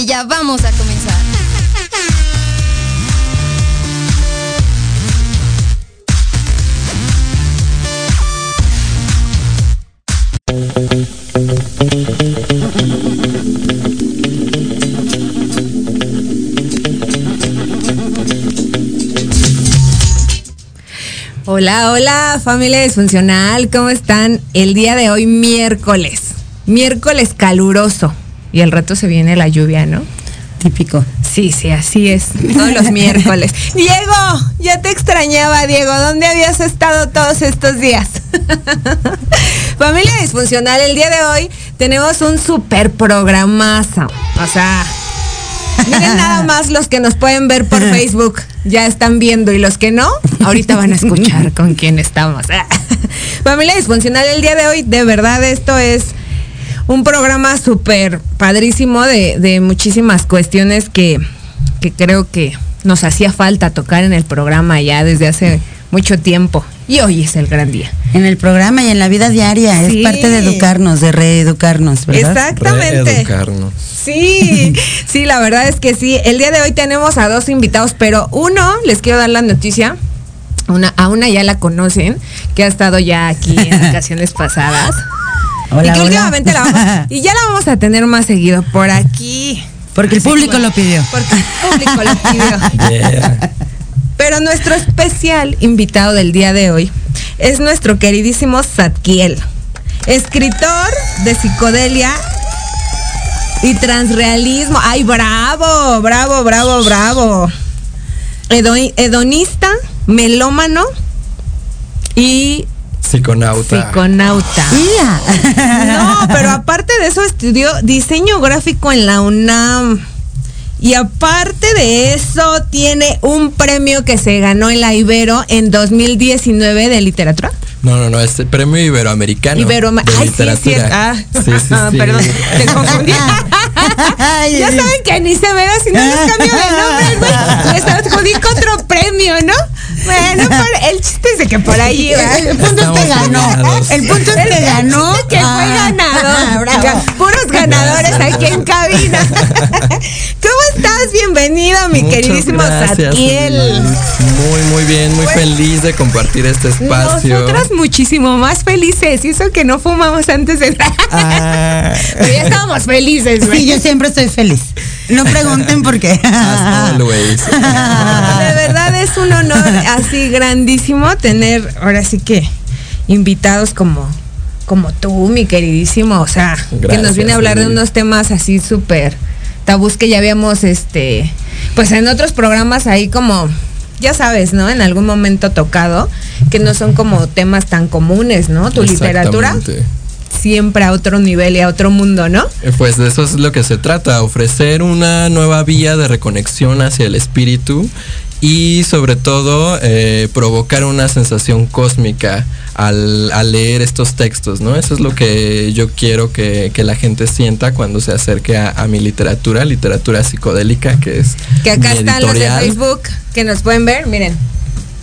ya vamos a comenzar. Hola, hola, familia disfuncional, ¿cómo están? El día de hoy, miércoles. Miércoles caluroso. Y el rato se viene la lluvia, ¿no? Típico. Sí, sí, así es. Todos los miércoles. Diego, ya te extrañaba, Diego. ¿Dónde habías estado todos estos días? Familia disfuncional, el día de hoy tenemos un super programazo. O sea, miren nada más los que nos pueden ver por Facebook. Ya están viendo y los que no, ahorita van a escuchar con quién estamos. Familia disfuncional, el día de hoy, de verdad, esto es un programa súper padrísimo de, de, muchísimas cuestiones que, que, creo que nos hacía falta tocar en el programa ya desde hace mucho tiempo. Y hoy es el gran día. En el programa y en la vida diaria. Sí. Es parte de educarnos, de reeducarnos, ¿verdad? Exactamente. Reeducarnos. Sí, sí, la verdad es que sí. El día de hoy tenemos a dos invitados, pero uno, les quiero dar la noticia. Una, a una ya la conocen, que ha estado ya aquí en ocasiones pasadas. Hola, y que hola. últimamente la vamos, y ya la vamos a tener más seguido por aquí. Porque el público lo pidió. Porque el público lo pidió. Yeah. Pero nuestro especial invitado del día de hoy es nuestro queridísimo Zadkiel, escritor de psicodelia y transrealismo. ¡Ay, bravo! Bravo, bravo, bravo. Edo- hedonista, melómano y Psiconauta. psiconauta. Mira. No, pero aparte de eso estudió diseño gráfico en la UNAM. Y aparte de eso, tiene un premio que se ganó en la Ibero en 2019 de literatura. No, no, no, es el premio iberoamericano. Ibero de Ay, sí, es cierto. Ah, Sí, sí, sí. perdón, te confundí. Ay, ya saben que ni se ve así, no les cambio de nombre, güey. Les adjudico otro premio, ¿no? Bueno, por- el chiste es de que por ahí va. El punto es Estamos que ganó. El punto es que ganó. que fue Ah, ganador. bravo. Puros ganadores aquí en cabina. ¿Cómo estás? Bienvenido, mi Muchas queridísimo. Liz. Muy, muy bien, muy Pues, feliz de compartir este espacio. Nosotras muchísimo más felices. Y eso que no fumamos antes de. Ah, Pero ya estábamos felices, güey. Sí, yo siempre estoy feliz. No pregunten por qué. as always. De verdad es un honor así grandísimo tener ahora sí que invitados como como tú, mi queridísimo, o sea, que nos viene a hablar de unos temas así súper tabús que ya habíamos este pues en otros programas ahí como ya sabes, ¿no? En algún momento tocado, que no son como temas tan comunes, ¿no? Tu literatura siempre a otro nivel y a otro mundo, ¿no? Eh, Pues de eso es lo que se trata, ofrecer una nueva vía de reconexión hacia el espíritu y sobre todo eh, provocar una sensación cósmica al, al leer estos textos, ¿no? Eso es lo que yo quiero que, que la gente sienta cuando se acerque a, a mi literatura, literatura psicodélica, que es Que acá mi están los de. Facebook que nos pueden ver, miren.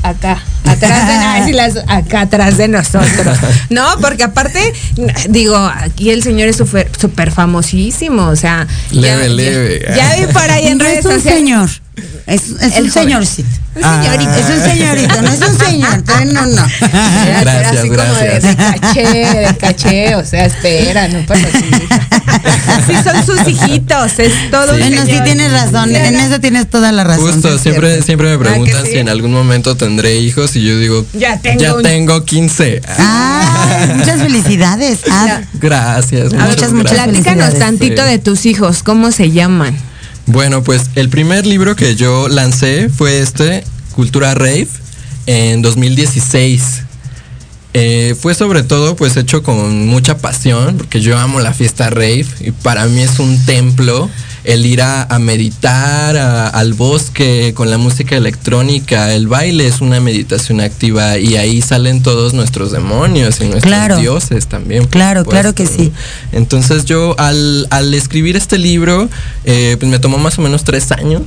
Acá, atrás de, sí, las- acá atrás de nosotros. No, porque aparte, digo, aquí el señor es súper súper famosísimo, o sea. Leve, ya, leve. Ya, ya vi por ahí en No redes es un sociales. señor. Es, es El un joven. señorcito. Un señorito. Es un señorito, no es un señor. No, no. Era- era Gracias, así como de, gracias. de caché, de caché, o sea, espera, no pasa así. Sí, son sus hijitos, es todo un Bueno, sí señor. tienes razón. En eso tienes toda la razón. Justo, siempre, cierto. siempre me Ah, preguntan sí. si en algún momento tendré hijos y yo digo, Ya tengo ya un- tengo 15. Ah, muchas felicidades. Ah, Gracias. Muchas, muchas gracias. Platícanos tantito Sí. de tus hijos, ¿cómo se llaman? Bueno, pues el primer libro que yo lancé fue este, Cultura Rave, en 2016. Eh, fue sobre todo pues hecho con mucha pasión, porque yo amo la fiesta rave y para mí es un templo el ir a, meditar al bosque con la música electrónica, el baile es una meditación activa y ahí salen todos nuestros demonios y nuestros dioses también. Claro, claro que sí. Entonces yo al, escribir este libro, eh, pues me tomó más o menos tres años.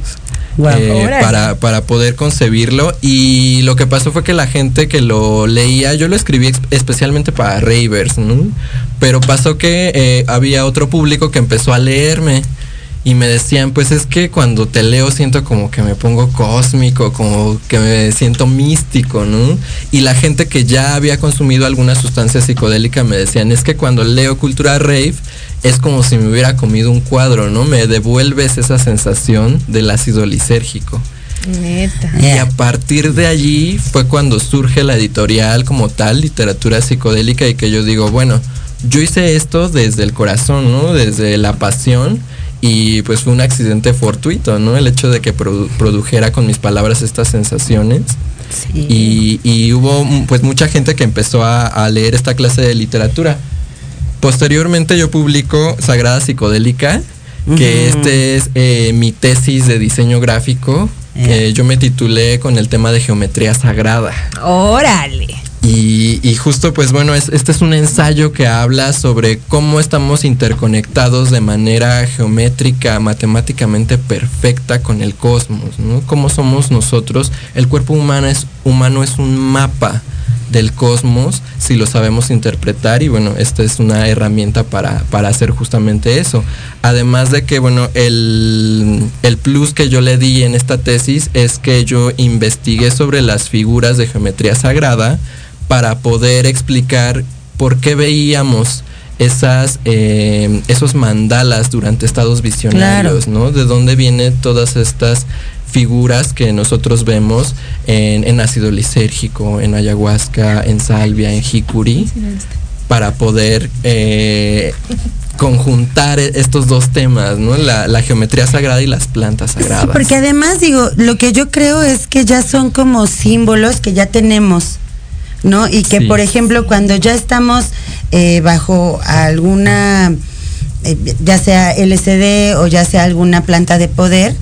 Eh, para, para poder concebirlo. Y lo que pasó fue que la gente que lo leía, yo lo escribí especialmente para ravers, pero pasó que eh, había otro público que empezó a leerme y me decían, pues es que cuando te leo siento como que me pongo cósmico, como que me siento místico, ¿no? Y la gente que ya había consumido alguna sustancia psicodélica me decían, es que cuando leo cultura rave es como si me hubiera comido un cuadro, ¿no? Me devuelves esa sensación del ácido lisérgico. Neta. Y a partir de allí fue cuando surge la editorial como tal, literatura psicodélica, y que yo digo, bueno, yo hice esto desde el corazón, ¿no? Desde la pasión y pues fue un accidente fortuito, ¿no? El hecho de que produjera con mis palabras estas sensaciones. Sí. Y, hubo pues mucha gente que empezó a, leer esta clase de literatura. Posteriormente yo publico Sagrada Psicodélica, que este es eh, mi tesis de diseño gráfico. Eh. yo me titulé con el tema de geometría sagrada. Órale. Y, justo pues bueno, este es un ensayo que habla sobre cómo estamos interconectados de manera geométrica, matemáticamente perfecta con el cosmos, ¿no? Cómo somos nosotros. El cuerpo humano es, humano es un mapa del cosmos si lo sabemos interpretar y bueno, esta es una herramienta para, para hacer justamente eso. Además de que bueno, el, el plus que yo le di en esta tesis es que yo investigué sobre las figuras de geometría sagrada, para poder explicar por qué veíamos esas, eh, esos mandalas durante estados visionarios, ¿no? De dónde vienen todas estas figuras que nosotros vemos en, ácido lisérgico, en ayahuasca, en salvia, en jicuri, para poder eh, conjuntar e-, estos dos temas, ¿no? La, geometría sagrada y las plantas sagradas. porque además digo, lo que yo creo es que ya son como símbolos que ya tenemos. ¿No? Y que, por ejemplo, cuando ya estamos eh, bajo alguna, eh, ya sea LCD o ya sea alguna planta de poder,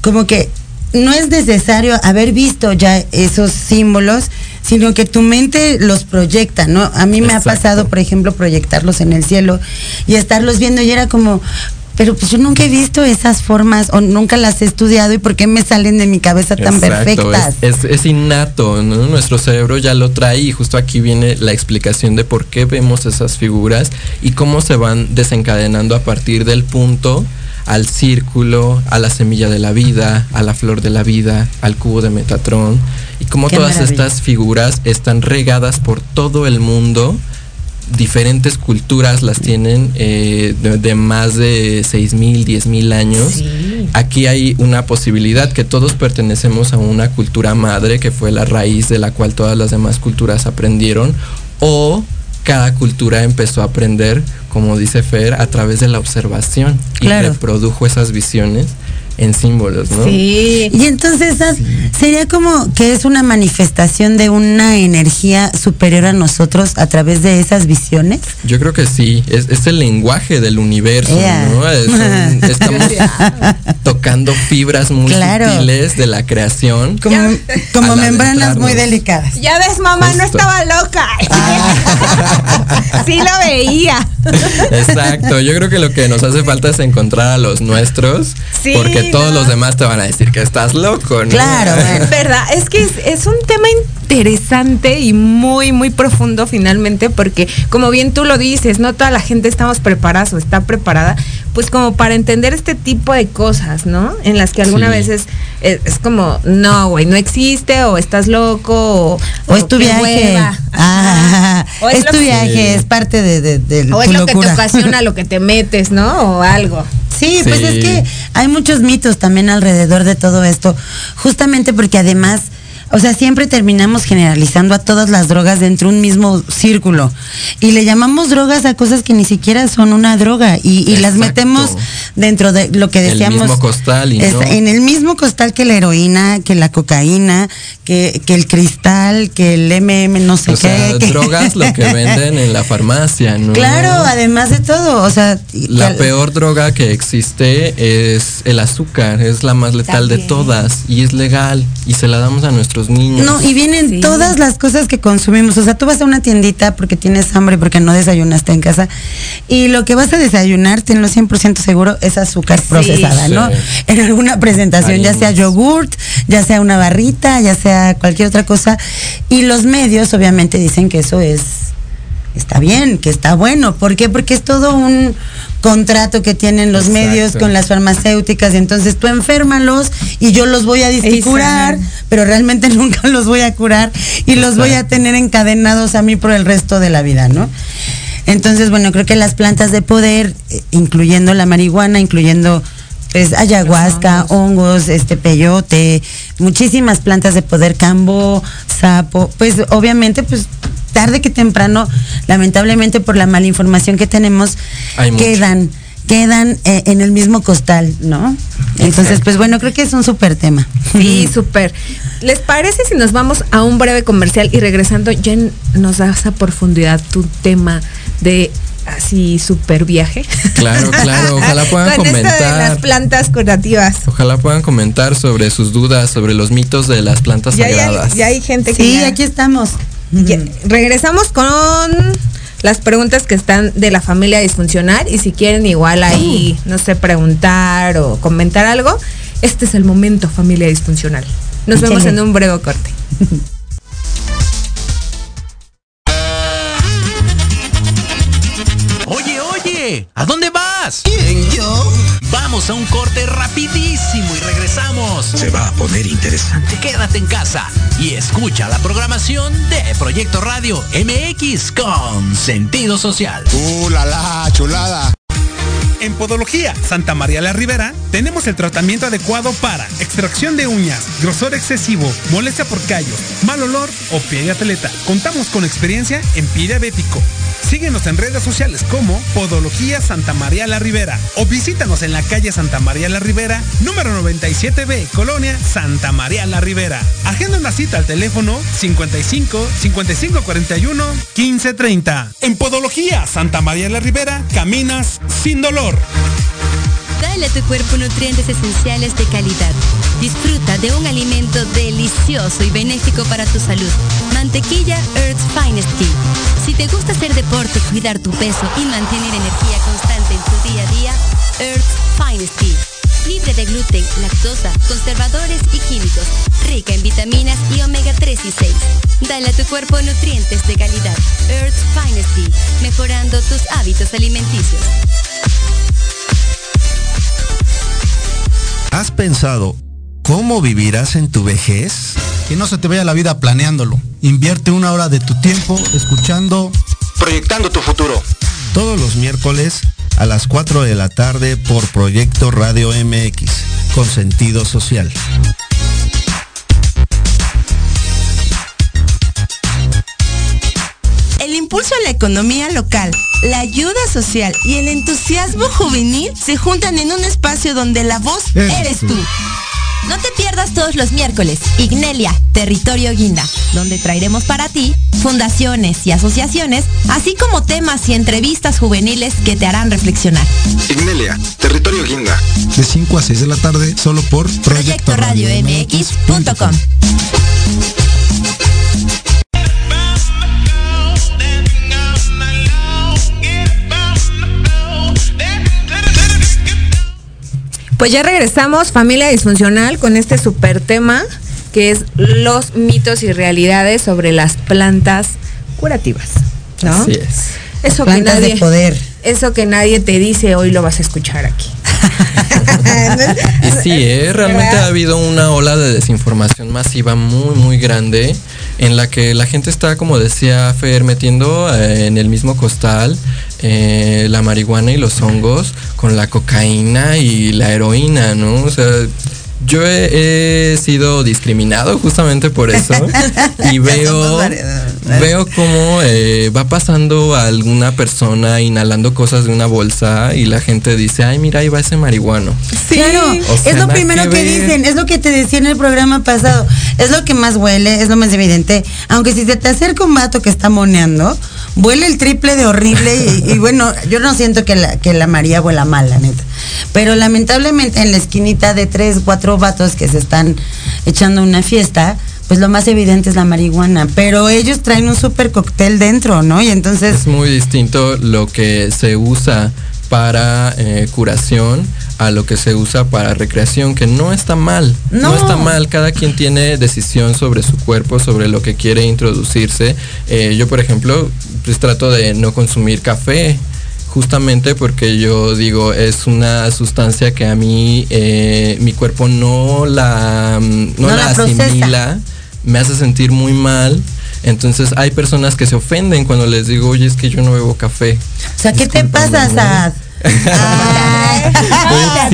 como que no es necesario haber visto ya esos símbolos, sino que tu mente los proyecta, ¿no? A mí me ha pasado, por ejemplo, proyectarlos en el cielo y estarlos viendo y era como, pero pues yo nunca he visto esas formas o nunca las he estudiado y por qué me salen de mi cabeza tan perfectas. Es, es, innato, nuestro cerebro ya lo trae y justo aquí viene la explicación de por qué vemos esas figuras y cómo se van desencadenando a partir del punto al círculo, a la semilla de la vida, a la flor de la vida, al cubo de Metatrón y cómo todas estas figuras están regadas por todo el mundo diferentes culturas las tienen eh, de, más de seis mil, diez mil años. Aquí hay una posibilidad que todos pertenecemos a una cultura madre que fue la raíz de la cual todas las demás culturas aprendieron o cada cultura empezó a aprender, como dice Fer, a través de la observación y reprodujo esas visiones en símbolos, ¿no? Sí. Y entonces sería como que es una manifestación de una energía superior a nosotros a través de esas visiones. Yo creo que sí, es, el lenguaje del universo, ¿no? estamos tocando fibras muy sutiles de la creación. Como, membranas muy delicadas. Ya ves, mamá, no estaba loca. Ah. sí lo veía. Exacto, yo creo que lo que nos hace falta es encontrar a los nuestros, sí, porque todos los demás te van a decir que estás loco, ¿no? Claro, verdad, es que es, un tema interesante y muy, muy profundo finalmente, porque como bien tú lo dices, no toda la gente estamos preparados o está preparada, pues como para entender este tipo de cosas, ¿no? En las que alguna veces es, como, no, güey, no existe, o estás loco, o, es tu viaje. Ah, es, tu viaje, es parte de, de, O es lo que te ocasiona lo que te metes, ¿no? O algo. Sí, pues es que hay muchos mitos también alrededor de todo esto, justamente porque además o sea, siempre terminamos generalizando a todas las drogas dentro de un mismo círculo. Y le llamamos drogas a cosas que ni siquiera son una droga. Y, las metemos dentro de lo que decíamos. El mismo costal y no. En el mismo costal que la heroína, que la cocaína, que, que el cristal, que el MM, no sé o qué. Sea, que... drogas lo que venden en la farmacia, ¿no? Claro, además de todo, o sea. La peor droga que existe es el azúcar, es la más letal También. de todas y es legal y se la damos a nuestros niños. No, y vienen sí. todas las cosas que consumimos, o sea, tú vas a una tiendita porque tienes hambre, porque no desayunaste en casa y lo que vas a desayunar, tenlo 100% seguro, es azúcar sí, procesada, ¿no? En alguna presentación, ya sea yogurt, ya sea una barrita, ya sea cualquier otra cosa. Y los medios obviamente dicen que eso es está bien, que está bueno. ¿Por qué? Porque es todo un contrato que tienen los Exacto. medios con las farmacéuticas y entonces tú enférmalos y yo los voy a curar, pero realmente nunca los voy a curar y Exacto. los voy a tener encadenados a mí por el resto de la vida, ¿no? Entonces, bueno, creo que las plantas de poder, eh, incluyendo la marihuana, incluyendo pues ayahuasca, hongos, este peyote, muchísimas plantas de poder, cambo, sapo, pues obviamente pues tarde que temprano, lamentablemente por la mala información que tenemos, Hay quedan, mucho. quedan eh, en el mismo costal, ¿no? Entonces, pues bueno, creo que es un súper tema. Sí, súper. ¿Les parece si nos vamos a un breve comercial y regresando ya nos das a profundidad tu tema de así súper viaje. Claro, claro, ojalá puedan Con comentar. Esto de las plantas curativas. Ojalá puedan comentar sobre sus dudas, sobre los mitos de las plantas Ya, sagradas. ya hay gente que Sí, ya- aquí estamos. Ya- regresamos con las preguntas que están de la familia disfuncional y si quieren igual ahí, no sé, preguntar o comentar algo, este es el momento familia disfuncional. Nos vemos en un breve corte. ¿a dónde vas? ¿Quién, yo? Vamos a un corte rapidísimo y regresamos. Se va a poner interesante. Quédate en casa y escucha la programación de Proyecto Radio MX con sentido social. ¡Uh, la, la, chulada! En Podología Santa María la Ribera tenemos el tratamiento adecuado para extracción de uñas, grosor excesivo, molestia por callos, mal olor o pie de atleta. Contamos con experiencia en pie diabético. Síguenos en redes sociales como Podología Santa María la Ribera o visítanos en la calle Santa María la Ribera, número 97B, Colonia Santa María la Ribera. Agenda una cita al teléfono 55 55 41 15 30. En Podología Santa María la Ribera caminas sin dolor. Dale a tu cuerpo nutrientes esenciales de calidad. Disfruta de un alimento delicioso y benéfico para tu salud. Mantequilla Earth's Finest Tea. Si te gusta hacer deporte, cuidar tu peso y mantener energía constante en tu día a día, Earth's Finest Tea. Libre de gluten, lactosa, conservadores y químicos. Rica en vitaminas y omega 3 y 6. Dale a tu cuerpo nutrientes de calidad. Earth's Finest Tea. Mejorando tus hábitos alimenticios. ¿Has pensado cómo vivirás en tu vejez? Que no se te vaya la vida planeándolo. Invierte una hora de tu tiempo escuchando Proyectando tu futuro. Todos los miércoles a las 4 de la tarde por Proyecto Radio MX, con sentido social. El impulso a la economía local, la ayuda social y el entusiasmo juvenil se juntan en un espacio donde la voz Eres eres tú. tú. No te pierdas todos los miércoles Ignelia, Territorio Guinda, donde traeremos para ti fundaciones y asociaciones, así como temas y entrevistas juveniles que te harán reflexionar. Ignelia, Territorio Guinda. de 5 a 6 de la tarde solo por Proyecto Pues ya regresamos, familia disfuncional, con este super tema que es los mitos y realidades sobre las plantas curativas. ¿No? Así es. Eso que Plantas nadie, de poder. eso que nadie te dice hoy lo vas a escuchar aquí. Y sí, ¿eh? realmente ¿Verdad? ha habido una ola de desinformación masiva muy, muy grande en la que la gente está, como decía Fer, metiendo eh, en el mismo costal eh, la marihuana y los hongos con la cocaína y la heroína, ¿no? O sea, yo he, he sido discriminado justamente por eso y veo, veo cómo eh, va pasando alguna persona inhalando cosas de una bolsa y la gente dice, ay, mira, ahí va ese marihuano. Sí, claro, es lo primero que, dicen, es lo que te decía en el programa pasado, es lo que más huele, es lo más evidente, aunque si se te acerca un vato que está moneando, huele el triple de horrible y, bueno, yo no siento que la, que la María huela mal, la neta. Pero lamentablemente en la esquinita de tres, cuatro vatos que se están echando una fiesta, pues lo más evidente es la marihuana, pero ellos traen un super cóctel dentro, ¿no? Y entonces... Es muy distinto lo que se usa para eh, curación a lo que se usa para recreación, que no está mal, no. está mal, cada quien tiene decisión sobre su cuerpo, sobre lo que quiere introducirse. Eh, yo, por ejemplo, pues trato de no consumir café, justamente porque yo digo, es una sustancia que a mí eh, mi cuerpo no la, no, la, asimila me hace sentir muy mal. Entonces hay personas que se ofenden cuando les digo, oye, es que yo no bebo café. O sea, ¿qué te pasa, Sad? te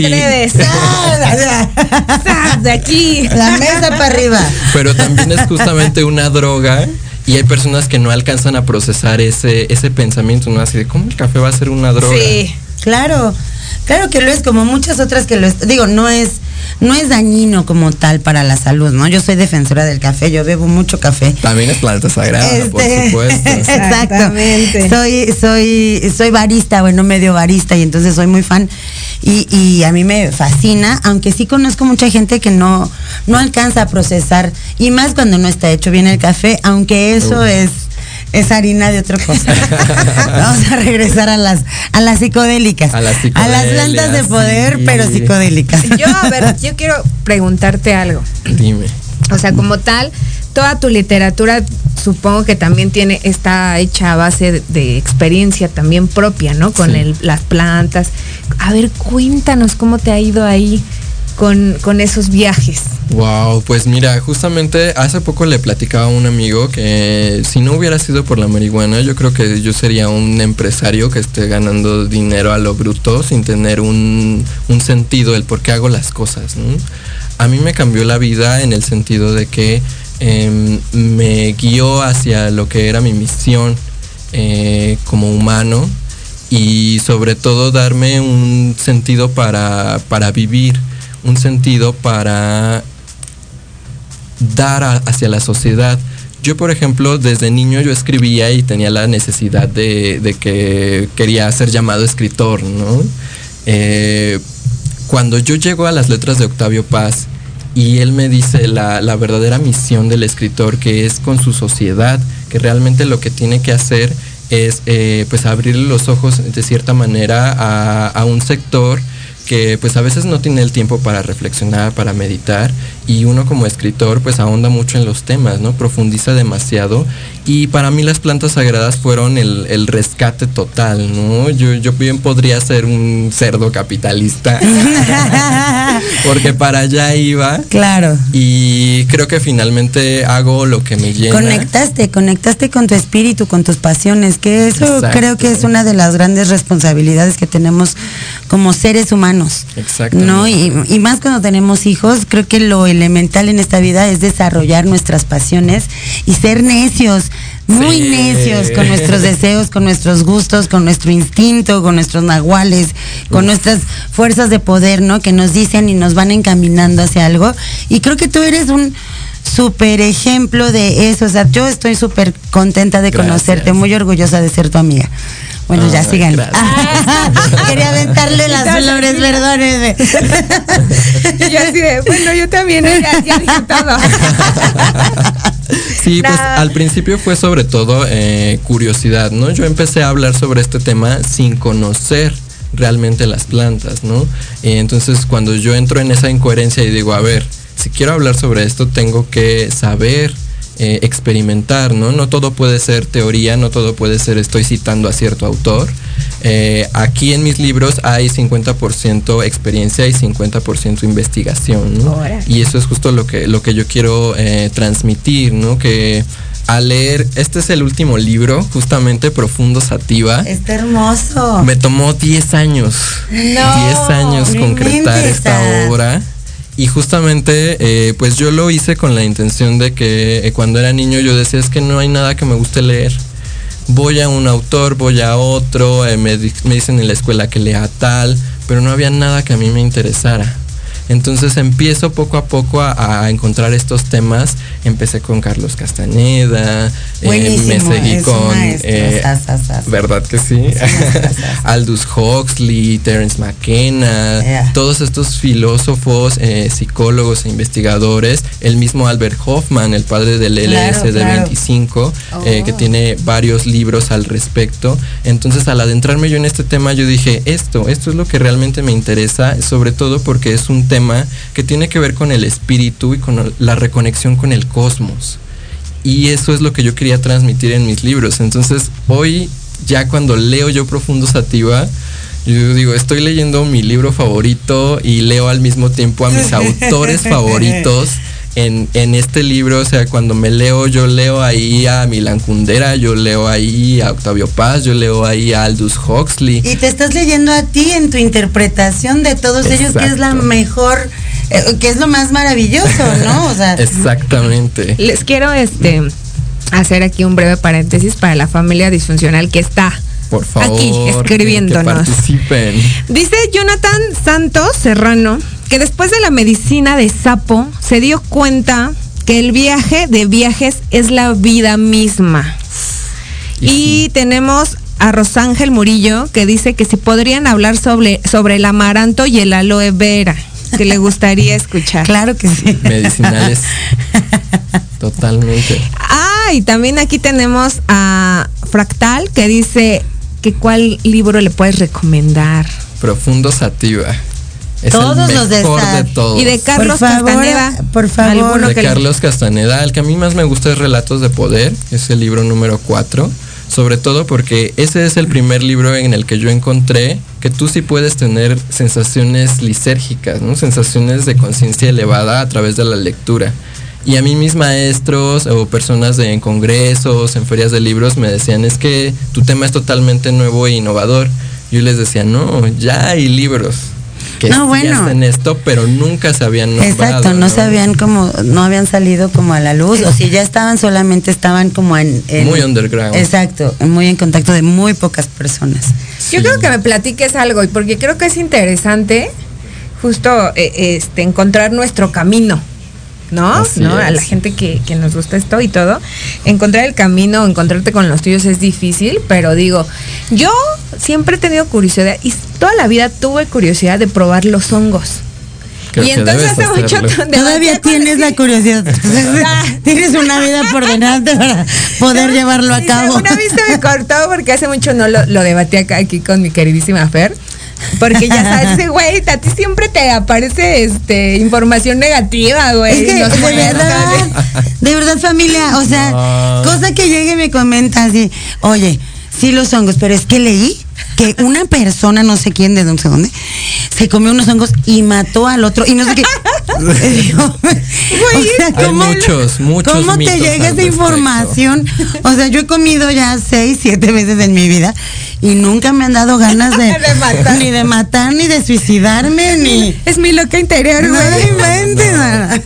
atreves. de aquí. La mesa para arriba. Pero también es justamente una droga y hay personas que no alcanzan a procesar ese, ese pensamiento, ¿no? Así de, ¿cómo el café va a ser una droga? Sí, claro. Claro que lo es, como muchas otras que lo es. Digo, no es no es dañino como tal para la salud, ¿no? Yo soy defensora del café, yo bebo mucho café. También es planta sagrada, por este, supuesto. Exactamente. Soy, soy, soy barista, bueno, medio barista, y entonces soy muy fan. Y, y, a mí me fascina, aunque sí conozco mucha gente que no, no alcanza a procesar, y más cuando no está hecho bien el café, aunque eso es es harina de otra cosa. Vamos a regresar a las a las psicodélicas. A las, a las plantas de poder, pero psicodélicas. Yo, a ver, yo quiero preguntarte algo. Dime. O sea, como tal, toda tu literatura supongo que también tiene está hecha a base de, experiencia también propia, ¿no? Con el, las plantas. A ver, cuéntanos cómo te ha ido ahí con, esos viajes. Wow, pues mira, justamente hace poco le platicaba a un amigo que si no hubiera sido por la marihuana, yo creo que yo sería un empresario que esté ganando dinero a lo bruto sin tener un, sentido del por qué hago las cosas. A mí me cambió la vida en el sentido de que em, me guió hacia lo que era mi misión eh, como humano y sobre todo darme un sentido para vivir un sentido para dar hacia la sociedad. Yo, por ejemplo, desde niño yo escribía y tenía la necesidad de, que quería ser llamado escritor, ¿no? Eh, cuando yo llego a las letras de Octavio Paz y él me dice la, verdadera misión del escritor, que es con su sociedad, que realmente lo que tiene que hacer es eh, pues abrirle los ojos de cierta manera a un sector que pues a veces no tiene el tiempo para reflexionar, para meditar y uno como escritor pues ahonda mucho en los temas, ¿no? Profundiza demasiado y para mí las plantas sagradas fueron el, rescate total, ¿no? Yo, yo bien podría ser un cerdo capitalista porque para allá iba. Claro. Y creo que finalmente hago lo que me llena. Conectaste, conectaste con tu espíritu, con tus pasiones, que eso creo que es una de las grandes responsabilidades que tenemos como seres humanos. Exacto. ¿No? Y, y más cuando tenemos hijos, creo que lo elemental en esta vida es desarrollar nuestras pasiones y ser necios, muy necios con nuestros deseos, con nuestros gustos, con nuestro instinto, con nuestros nahuales, con nuestras fuerzas de poder, ¿no? Que nos dicen y nos van encaminando hacia algo. Y creo que tú eres un súper ejemplo de eso. O sea, yo estoy súper contenta de conocerte, muy orgullosa de ser tu amiga. Bueno, ya sigan. Quería aventarle las flores, perdónenme. yo así de, bueno, yo también, ya, ya dije todo. Sí, pues al principio fue sobre todo eh, curiosidad, ¿no? Yo empecé a hablar sobre este tema sin conocer realmente las plantas, ¿no? Y entonces cuando yo entro en esa incoherencia y digo, a ver, si quiero hablar sobre esto, tengo que saber eh, experimentar, ¿no? No todo puede ser teoría, no todo puede ser estoy citando a cierto autor. Eh, aquí en mis libros hay 50% experiencia y 50% investigación, Y eso es justo lo que, lo que yo quiero eh, transmitir, ¿no? Que al leer, este es el último libro, justamente Profundo Sativa. Está hermoso. Me tomó 10 años. 10 años concretar esta obra Y justamente, eh, pues yo lo hice con la intención de que eh, cuando era niño yo decía, es que no hay nada que me guste leer. Voy a un autor, voy a otro, eh, me, me dicen en la escuela que lea tal, pero no había nada que a mí me interesara. Entonces empiezo poco a poco a, a encontrar estos temas. Empecé con Carlos Castaneda, eh, me seguí con... eh. ¿Verdad que sí? Aldous Huxley, Terence McKenna, Yeah. todos estos filósofos, eh, psicólogos e investigadores, el mismo Albert Hoffman, el padre del Claro, LSD claro. 25, eh, que tiene varios libros al respecto. Entonces al adentrarme yo en este tema, yo dije, esto, esto es lo que realmente me interesa, sobre todo porque es un tema que tiene que ver con el espíritu y con la reconexión con el cosmos. Y eso es lo que yo quería transmitir en mis libros. Entonces, hoy, ya cuando leo yo Profundo Sativa, yo digo, estoy leyendo mi libro favorito y leo al mismo tiempo a mis autores favoritos. En, en este libro, o sea, cuando me leo, yo leo ahí a Milan Kundera, yo leo ahí a Octavio Paz, yo leo ahí a Aldous Huxley. Y te estás leyendo a ti en tu interpretación de todos ellos, que es la mejor, eh, que es lo más maravilloso, ¿no? O sea, Exactamente. Les quiero este hacer aquí un breve paréntesis para la familia disfuncional que está Por favor, aquí escribiéndonos. Que participen. Dice Jonathan Santos Serrano que después de la medicina de sapo se dio cuenta que el viaje de viajes es la vida misma. Y tenemos a Rosángel Murillo que dice que si podrían hablar sobre, sobre el amaranto y el aloe vera, que le gustaría escuchar. claro que sí. Medicinales. Totalmente. Ah, y también aquí tenemos a Fractal que dice que cuál libro le puedes recomendar. Profundo Sativa. Es Todos el los de mejor esta- de todos. Y de Carlos Por favor, Castaneda. por favor. de que le- Carlos Castaneda. El que a mí más me gusta es Relatos de Poder, es el libro número 4. Sobre todo porque ese es el primer libro en el que yo encontré que tú sí puedes tener sensaciones lisérgicas, ¿no? sensaciones de conciencia elevada a través de la lectura. Y a mí mis maestros o personas de, en congresos, en ferias de libros me decían, es que tu tema es totalmente nuevo e innovador. Yo les decía, no, ya hay libros que No, bueno. hacen esto, pero nunca se habían nombrado. Exacto, no sabían como, no habían salido como a la luz, o si ya estaban, solamente estaban como en... en- Muy underground. Exacto, muy en contacto de muy pocas personas. Yo creo que me platiques algo, y porque creo que es interesante justo eh, este encontrar nuestro camino. ¿No? Así ¿No? A la gente que, que nos gusta esto y todo. Encontrar el camino, encontrarte con los tuyos es difícil, pero digo, yo siempre he tenido curiosidad y toda la vida tuve curiosidad de probar los hongos. Creo y entonces hace mucho Todavía tienes la curiosidad. tienes una vida por delante para poder llevarlo a cabo. Una vez se me cortó porque hace mucho no lo, lo debatí acá aquí con mi queridísima Fer. Porque ya sabes, ese güey, a ti siempre te aparece este información negativa, güey. Es que Nos de molesta. verdad, de verdad familia, o sea, No. cosa que llegue y me comenta así, oye, sí los hongos, pero es que leí que una persona, no sé quién, de no sé dónde, se comió unos hongos y mató al otro y no sé qué. O sea, Hay ¿cómo, muchos, muchos ¿Cómo te llega esa respecto. información? O sea, yo he comido ya seis, siete veces en mi vida y nunca me han dado ganas de, De matar. ni de matar, ni de suicidarme, ni... Es mi loca interior, No.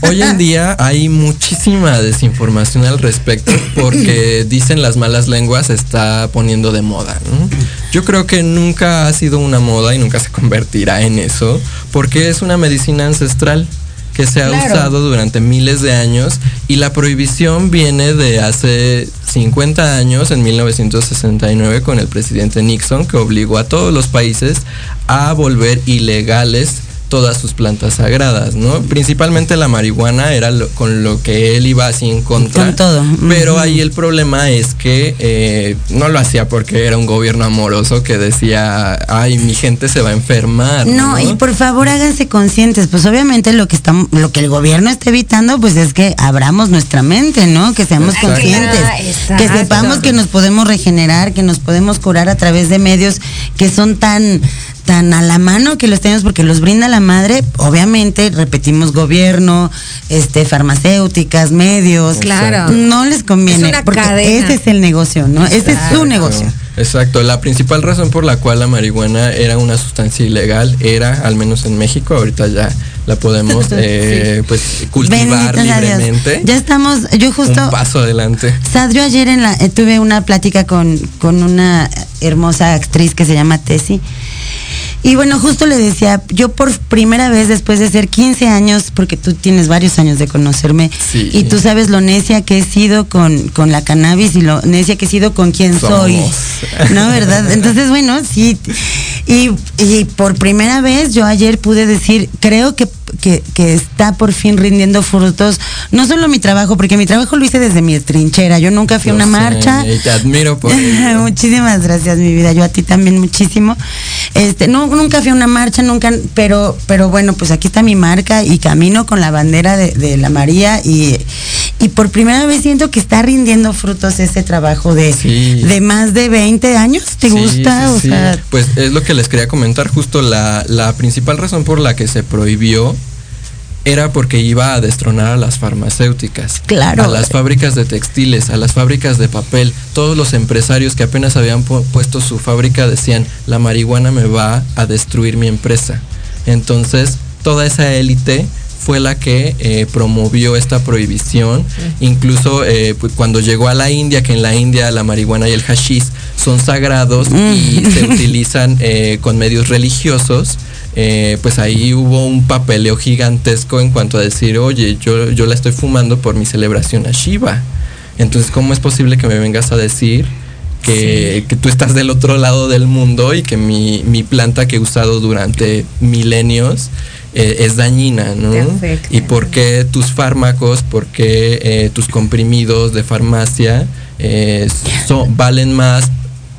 Hoy en día hay muchísima desinformación al respecto porque dicen las malas lenguas está poniendo de moda. ¿no? Yo creo que nunca ha sido una moda y nunca se convertirá en eso porque es una medicina ancestral que se ha Claro. usado durante miles de años y la prohibición viene de hace 50 años, en 1969, con el presidente Nixon, que obligó a todos los países a volver ilegales todas sus plantas sagradas, ¿no? Principalmente la marihuana era lo- con lo que él iba así en contra. Con todo. Pero ahí el problema es que eh, no lo hacía porque era un gobierno amoroso que decía, ay, mi gente se va a enfermar. No, y por favor háganse conscientes, pues obviamente lo que estamos, lo que el gobierno está evitando, pues es que abramos nuestra mente, ¿no? Que seamos Exacto. conscientes, Ah, exacto. que sepamos que nos podemos regenerar, que nos podemos curar a través de medios que son tan tan a la mano que los tenemos porque los brinda la madre, obviamente, repetimos gobierno, este farmacéuticas, medios, Claro. no les conviene, Es una porque cadena. ese es el negocio, ¿no? Ese es su negocio. Exacto, la principal razón por la cual la marihuana era una sustancia ilegal era, al menos en México, ahorita ya la podemos eh, pues cultivar Bendito libremente. Ya estamos, yo justo, Un paso adelante. Sadrio ayer en la, eh, tuve una plática con, con una hermosa actriz que se llama Tessie. Y bueno, justo le decía, yo por primera vez después de ser 15 años, porque tú tienes varios años de conocerme, Sí. y tú sabes lo necia que he sido con, con la cannabis y lo necia que he sido con quien soy. Somos. ¿No, verdad? Entonces, bueno, sí. Y, y por primera vez yo ayer pude decir, creo que, que, que está por fin rindiendo frutos, no solo mi trabajo, porque mi trabajo lo hice desde mi trinchera. Yo nunca fui a una sé, marcha. Y te admiro por. Muchísimas gracias, mi vida. Yo a ti también muchísimo. Este, no, nunca fui a una marcha, nunca, pero, pero bueno, pues aquí está mi marca y camino con la bandera de, de la María y, y por primera vez siento que está rindiendo frutos ese trabajo de, Sí. de más de 20 años. ¿Te Sí, gusta? sí, o sea, pues es lo que les quería comentar. Justo la, la principal razón por la que se prohibió era porque iba a destronar a las farmacéuticas, Claro. a las fábricas de textiles, a las fábricas de papel. Todos los empresarios que apenas habían pu- puesto su fábrica decían, la marihuana me va a destruir mi empresa. Entonces, toda esa élite fue la que eh, promovió esta prohibición. Incluso eh, pues, cuando llegó a la India, que en la India la marihuana y el hashish son sagrados y se utilizan eh, con medios religiosos, eh, pues ahí hubo un papeleo gigantesco en cuanto a decir, oye, yo, yo la estoy fumando por mi celebración a Shiva. Entonces, ¿cómo es posible que me vengas a decir que, que tú estás del otro lado del mundo y que mi, mi planta que he usado durante milenios eh, es dañina, ¿no? Y por qué tus fármacos, por qué eh, tus comprimidos de farmacia eh, son- valen más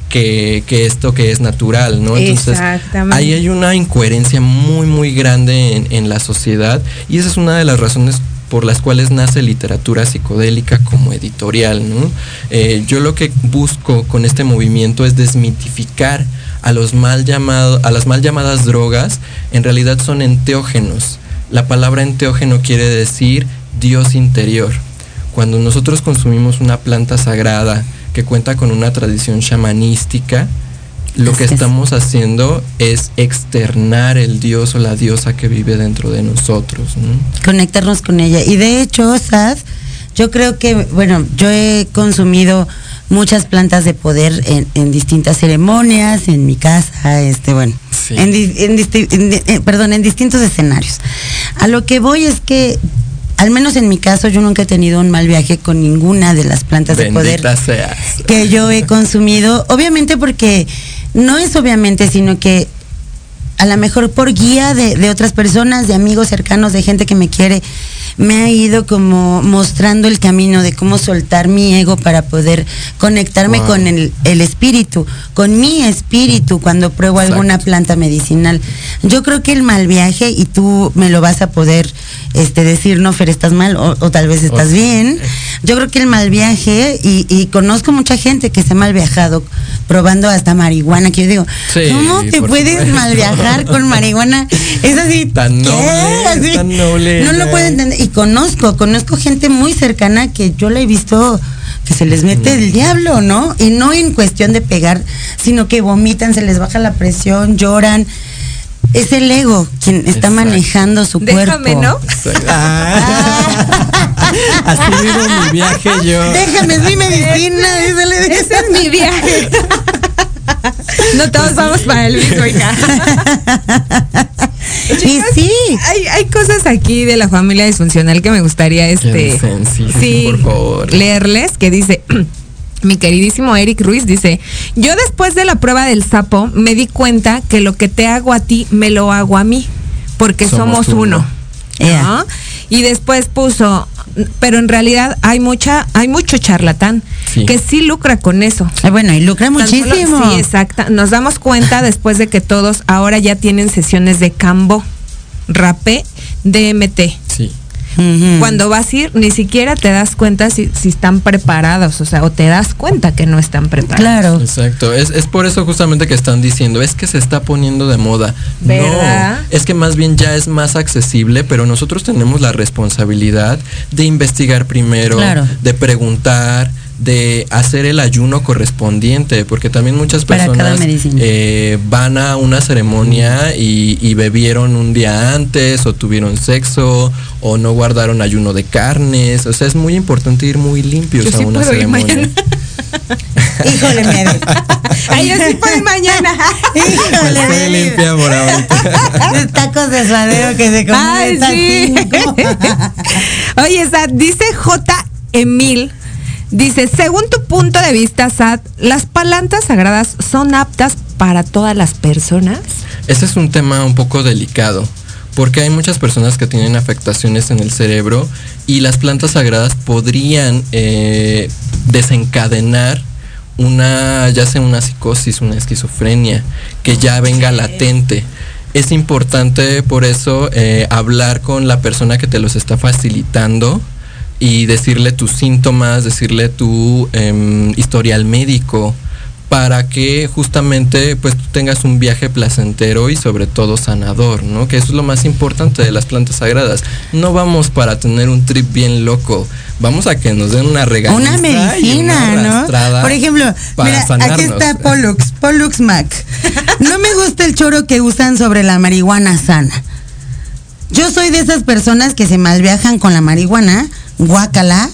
que, que esto que es natural, ¿no? Entonces, ahí hay una incoherencia muy, muy grande en, en la sociedad y esa es una de las razones por las cuales nace literatura psicodélica como editorial, ¿no? Eh, yo lo que busco con este movimiento es desmitificar a los mal llamado, a las mal llamadas drogas, en realidad son enteógenos. La palabra enteógeno quiere decir Dios interior. Cuando nosotros consumimos una planta sagrada que cuenta con una tradición shamanística, lo que es. estamos haciendo es externar el dios o la diosa que vive dentro de nosotros. ¿no? conectarnos con ella. Y de hecho, Sad, yo creo que, bueno, yo he consumido muchas plantas de poder en, en distintas ceremonias, en mi casa, este, bueno, Sí. en, en eh, perdón, en distintos escenarios. A lo que voy es que, al menos en mi caso, yo nunca he tenido un mal viaje con ninguna de las plantas de poder seas. que yo he consumido, obviamente porque no es obviamente, sino que a lo mejor por guía de, de otras personas, de amigos cercanos, de gente que me quiere, me ha ido como mostrando el camino de cómo soltar mi ego para poder conectarme Wow. con el, el espíritu, con mi espíritu cuando pruebo alguna planta medicinal. Yo creo que el mal viaje, y tú me lo vas a poder este, decir, no, Fer, estás mal, o, o tal vez estás bien. Yo creo que el mal viaje, y, y conozco mucha gente que se ha mal viajado probando hasta marihuana, que yo digo, Sí, ¿cómo te puedes supuesto. mal viajar con marihuana? Es así. Tan ¿qué? noble, Así. tan noble No lo puedo entender. Y conozco, conozco gente muy cercana que yo la he visto que se les mete el diablo, ¿no? Y no en cuestión de pegar, sino que vomitan, se les baja la presión, lloran. Es el ego quien está Exacto. manejando su Déjame, cuerpo. ¿no? Así vivo mi viaje yo. Déjame, es mi medicina. Ese es mi viaje. No todos vamos para el mismo, hija. Y sí. Hay, hay cosas aquí de la familia disfuncional que me gustaría este dicen? Sí, sí, por favor. leerles que dice mi queridísimo Eric Ruiz dice, yo después de la prueba del sapo me di cuenta que lo que te hago a ti me lo hago a mí, porque somos, Somos uno. Y después puso, pero en realidad hay mucha, hay mucho charlatán Sí. que sí lucra con eso. Ay, bueno, y lucra Tan solo- muchísimo. Sí, exacta. Nos damos cuenta después de que todos ahora ya tienen sesiones de cambo, rapé, DMT. Cuando vas a ir, ni siquiera te das cuenta si, si están preparados, o sea, o te das cuenta que no están preparados. Claro. Exacto, es, es por eso justamente que están diciendo, es que se está poniendo de moda. ¿Verdad? No, es que más bien ya es más accesible, pero nosotros tenemos la responsabilidad de investigar primero, Claro. de preguntar, de hacer el ayuno correspondiente, porque también muchas personas eh, van a una ceremonia y, y bebieron un día antes o tuvieron sexo o no guardaron ayuno de carnes. O sea, es muy importante ir muy limpios Yo a sí una puedo ceremonia. Híjole, Mede. Ay, yo sí puedo mañana. Pues Híjole, ve Mede. limpia por ahorita. Tacos de suadero que se comen Ay, sí. Oye, Sad, dice J. Emil, dice, según tu punto de vista, Sad, ¿las plantas sagradas son aptas para todas las personas? Este es un tema un poco delicado, porque hay muchas personas que tienen afectaciones en el cerebro y las plantas sagradas podrían eh, desencadenar una, ya sea una psicosis, una esquizofrenia, que ya venga latente. Es importante por eso eh, hablar con la persona que te los está facilitando y decirle tus síntomas, decirle tu em, historial médico, para que justamente pues tú tengas un viaje placentero y sobre todo sanador, ¿no? Que eso es lo más importante de las plantas sagradas. No vamos para tener un trip bien loco, vamos a que nos den una regañiza Una medicina, una ¿no? Por ejemplo, para mira, aquí está Pollux, Pollux Mac. No me gusta el choro que usan sobre la marihuana sana. Yo soy de esas personas que se malviajan con la marihuana, guácala.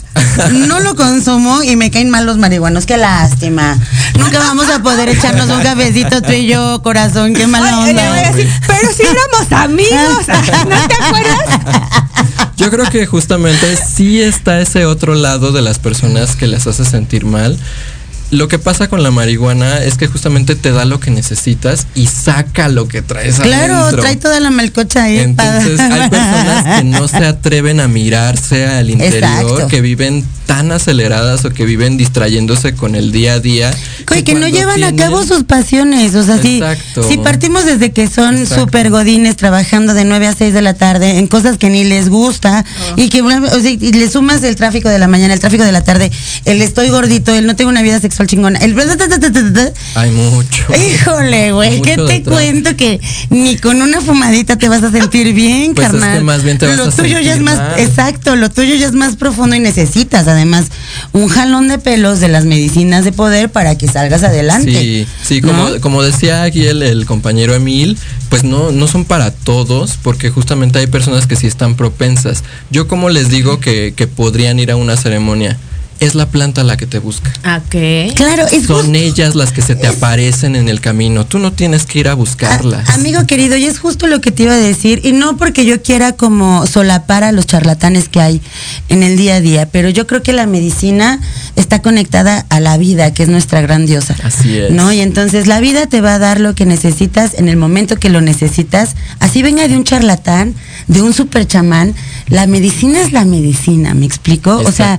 No lo consumo y me caen mal los marihuanos. Qué lástima. Nunca vamos a poder echarnos un cafecito tú y yo, corazón. Qué mala Oye, le voy a onda. decir, pero si éramos amigos, ¿no te acuerdas? Yo creo que justamente sí está ese otro lado de las personas que les hace sentir mal. Lo que pasa con la marihuana es que justamente te da lo que necesitas y saca lo que traes Claro, adentro. trae toda la melcocha ahí. Entonces para- hay personas que no se atreven a mirarse al interior, Exacto. que viven tan aceleradas o que viven distrayéndose con el día a día. Oye, que no llevan a cabo sus pasiones. O sea, si, Exacto. si partimos desde que son Exacto. súper godines trabajando de 9 a 6 de la tarde en cosas que ni les gusta y que o sea, y le sumas el tráfico de la mañana, el tráfico de la tarde, el estoy gordito, el no tengo una vida sexual chingona, el Hay mucho. Híjole, güey, ¿qué te detrás. cuento que ni con una fumadita te vas a sentir bien, Pues es carnal? que más bien te vas lo a tuyo ya es sentir más, mal. exacto, lo tuyo ya es más profundo y necesitas además un jalón de pelos de las medicinas de poder para que salgas adelante. Sí, sí, como, como decía aquí el, el compañero Emil, pues no, no son para todos, porque justamente hay personas que sí están propensas. Yo como les digo que, que podrían ir a una ceremonia, es la planta la que te busca. Ok. Claro, es Son ellas las que se te aparecen en el camino. Tú no tienes que ir a buscarlas. Amigo querido, y es justo lo que te iba a decir, y no porque yo quiera como solapar a los charlatanes que hay en el día a día, pero yo creo que la medicina está conectada a la vida, que es nuestra gran diosa. Así es. ¿No? Y entonces la vida te va a dar lo que necesitas en el momento que lo necesitas. Así venga de un charlatán, de un super chamán. La medicina es la medicina, ¿me explico? O sea,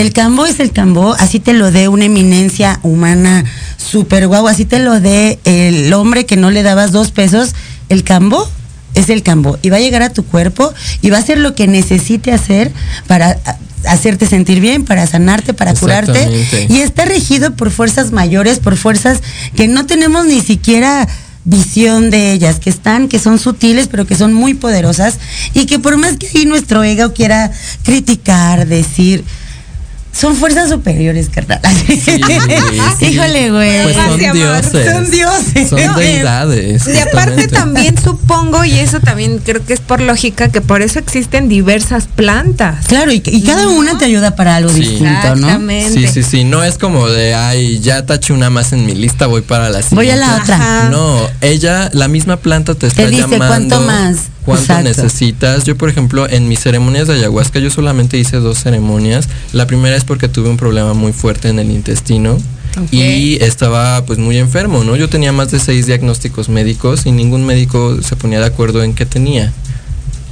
el cambó es el cambó, así te lo dé una eminencia humana super guau, así te lo dé el hombre que no le dabas dos pesos. El cambó es el cambó y va a llegar a tu cuerpo y va a hacer lo que necesite hacer para a- hacerte sentir bien, para sanarte, para curarte. Y está regido por fuerzas mayores, por fuerzas que no tenemos ni siquiera visión de ellas, que están, que son sutiles, pero que son muy poderosas y que por más que ahí nuestro ego quiera criticar, decir, son fuerzas superiores, carnal. sí. Híjole, güey. Pues son dioses. Son dioses. Son No, deidades. Y aparte también supongo, y eso también creo que es por lógica, que por eso existen diversas plantas. Claro, y, y cada una te ayuda para algo Sí. distinto, ¿no? Exactamente. Sí, sí, sí. No es como de, ay, ya taché una más en mi lista, voy para la siguiente. Voy a la otra. Ajá. No, ella, la misma planta te está Te dice llamando. cuánto más. Cuánto Exacto. necesitas. Yo, por ejemplo, en mis ceremonias de ayahuasca, yo solamente hice dos ceremonias. La primera es porque tuve un problema muy fuerte en el intestino. Y estaba pues muy enfermo, ¿no? Yo tenía más de seis diagnósticos médicos y ningún médico se ponía de acuerdo en qué tenía.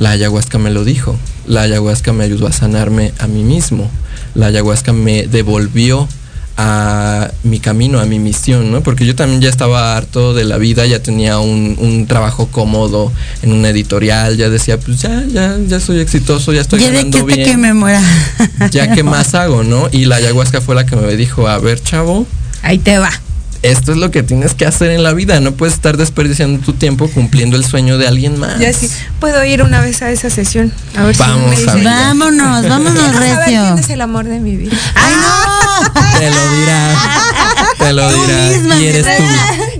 La ayahuasca me lo dijo. La ayahuasca me ayudó a sanarme a mí mismo. La ayahuasca me devolvió a mi camino, a mi misión, ¿no? Porque yo también ya estaba harto de la vida, ya tenía un, un trabajo cómodo en una editorial, ya decía, pues ya, ya, ya soy exitoso, ya estoy Ya de ganando que, bien. que me muera. Ya qué más hago, ¿no? Y la ayahuasca fue la que me dijo, a ver, chavo, Ahí te va. Esto es lo que tienes que hacer en la vida. No puedes estar desperdiciando tu tiempo cumpliendo el sueño de alguien más. Ya sí, puedo ir una vez a esa sesión. A ver Vamos, si no me dicen. Vámonos, vámonos recio. quién es el amor de mi vida. ¡Ay, no! Te lo dirá. Te lo Tú dirá. misma, y eres tú.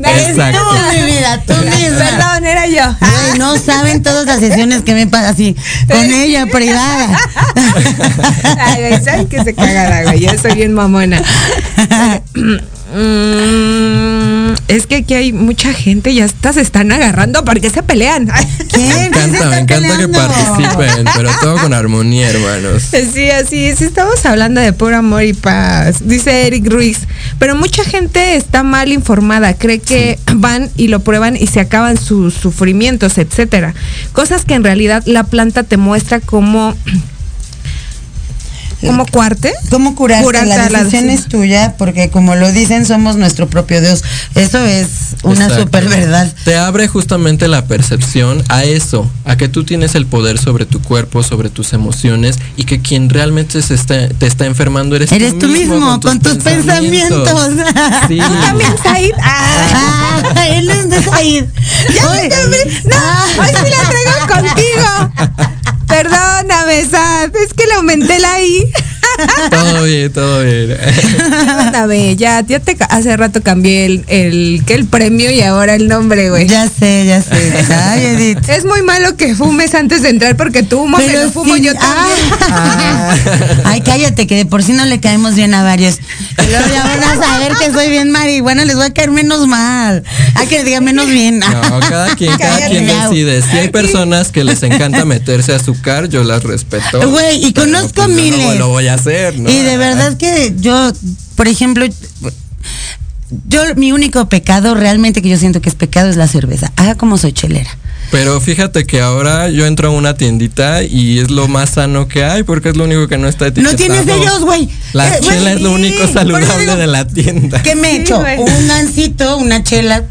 Eres Exacto. tú, mi vida, tú misma. Perdón, era yo. Güey, no saben todas las sesiones que me pasan así, con ella privada. Ay, ¿saben que se cagada, güey? Yo soy bien mamona. Mm, es que aquí hay mucha gente, ya hasta se están agarrando porque se pelean. Me encanta, me encanta que participen, pero todo con armonía, hermanos. Sí, así es. Estamos hablando de puro amor y paz, dice Eric Ruiz. Pero mucha gente está mal informada, cree que van y lo prueban y se acaban sus sufrimientos, etcétera. Cosas que en realidad la planta te muestra como como cuarte. ¿Cómo curarte? Curarte la decisión es tuya, porque como lo dicen, somos nuestro propio Dios. Eso es una Exacto. super verdad. Te abre justamente la percepción a eso, a que tú tienes el poder sobre tu cuerpo, sobre tus emociones y que quien realmente se está, te está enfermando eres, Eres tú mismo, con tus pensamientos. Sí. ¿Tú también, Said? Ah, Ah, él es de Said. ya también. No, hoy sí la traigo contigo. Perdóname, Sad. Es que le aumenté la I. Todo bien, todo bien. Ya, ya te hace rato cambié el, el, que el premio y ahora el nombre, güey. Ya sé, ya sé. Ay, Edith. Es muy malo que fumes antes de entrar porque tú fumas, Pero pero fumo sí, yo también. ah. Ay, cállate, que de por sí no le caemos bien a varios. Y luego ya van a saber que soy bien marihuana, les voy a caer menos mal. A que les diga menos bien. No, cada quien, cada Cállate, quien decide. Si hay personas que les encanta meterse azúcar, yo las respeto. Güey, y conozco pues, no miles. lo voy a hacer, ¿no? Y de verdad que yo, por ejemplo, yo mi único pecado realmente que yo siento que es pecado es la cerveza. Haga como soy chelera. Pero fíjate que ahora yo entro a una tiendita y es lo más sano que hay porque es lo único que no está etiquetado. No tienes ellos, güey. La Eh, chela es lo sí, único saludable digo, de la tienda. ¿Qué me Sí, güey. Un gancito, una chela.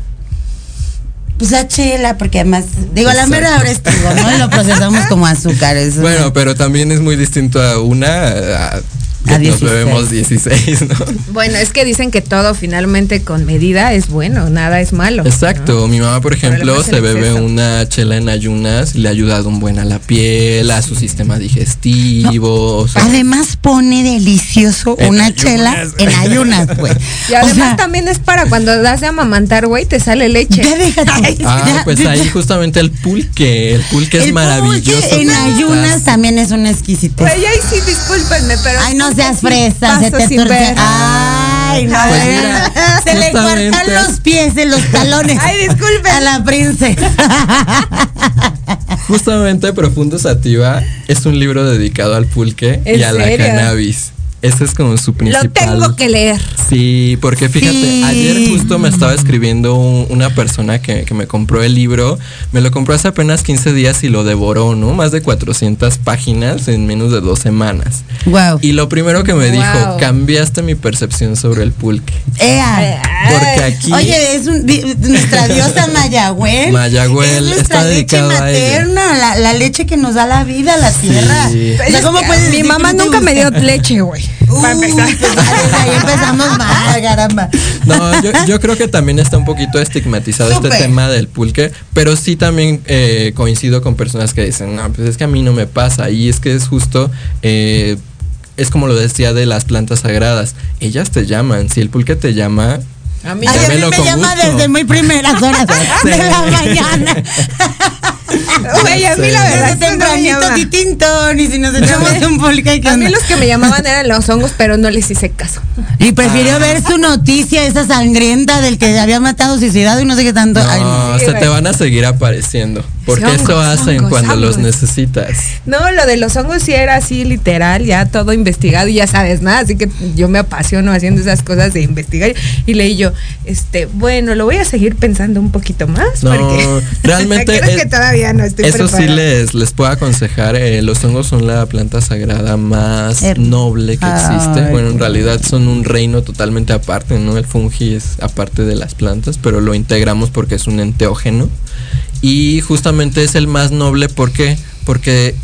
Pues la chela, porque además, digo, a la Exacto. mera hora es trigo, ¿no? Y lo procesamos como azúcar. eso Bueno, no. pero también es muy distinto a una a, A nos 16. bebemos 16, ¿no? Bueno, es que dicen que todo finalmente con medida es bueno, nada es malo. Exacto, mi mamá por ejemplo se bebe exceso. una chela en ayunas y le ha ayudado un buen a la piel, a su sistema digestivo. o sea, Además pone delicioso una ayunas. chela en ayunas, güey. Y además o sea, también es para cuando das de amamantar, güey, te sale leche. ya déjate. ah, Ya, pues ya, ahí ya. justamente el pulque, el pulque es El maravilloso. pulque en ayunas también es una exquisitez. Güey, ahí sí, discúlpenme, pero. Ay, no seas fresa, se te torce. Ay, no. Pues mira, se le cortan los pies en los talones. Ay, disculpen. A la princesa. Justamente Profundo Sativa es un libro dedicado al pulque ¿En y a la cannabis. Ese es como su Lo principal. tengo que leer. Sí, porque fíjate, Sí. ayer justo me estaba escribiendo un- una persona que, que me compró el libro, me lo compró hace apenas 15 días y lo devoró, ¿no? Más de 400 páginas en menos de dos semanas. Wow. Y lo primero que me Wow. dijo, cambiaste mi percepción sobre el pulque. Ea. Porque aquí... Oye, es un- nuestra diosa Mayagüel. Mayagüel es está leche dedicado a ella. materna, la, la leche que nos da la vida, la tierra. Sí. O sea, ¿cómo puedes Mi mamá nunca me dio leche, güey. Uh, Para empezar. pues ahí empezamos mal, caramba. No, yo, yo creo que también está un poquito estigmatizado este tema del pulque, pero sí también eh, coincido con personas que dicen, no, pues es que a mí no me pasa, y es que es justo, eh, es como lo decía de las plantas sagradas, ellas te llaman, si el pulque te llama, A mí Ay, a mí me llama gusto. desde muy primeras horas de la mañana. Güey, a mí la verdad que no titintón, y si nos echamos un pulque, ¿qué A mí los que me llamaban eran los hongos, pero no les hice caso. Y prefirió ver su noticia, esa sangrienta del que había matado, suicidado y no sé qué tanto. Ay, no, sí, se te van a seguir apareciendo, porque hongos, eso hacen hongos, cuando los necesitas. No, lo de los hongos sí era así literal, ya todo investigado y ya sabes nada, así que yo me apasiono haciendo esas cosas de investigar y leí yo, este, bueno, lo voy a seguir pensando un poquito más No, porque realmente creo es- que todavía no estoy Eso sí les, les puedo aconsejar, eh, los hongos son la planta sagrada más Her- noble que existe. Ay, bueno, en realidad son un reino totalmente aparte, ¿no? El fungi es aparte de las plantas, pero lo integramos porque es un enteógeno. Y justamente es el más noble, ¿por qué? Porque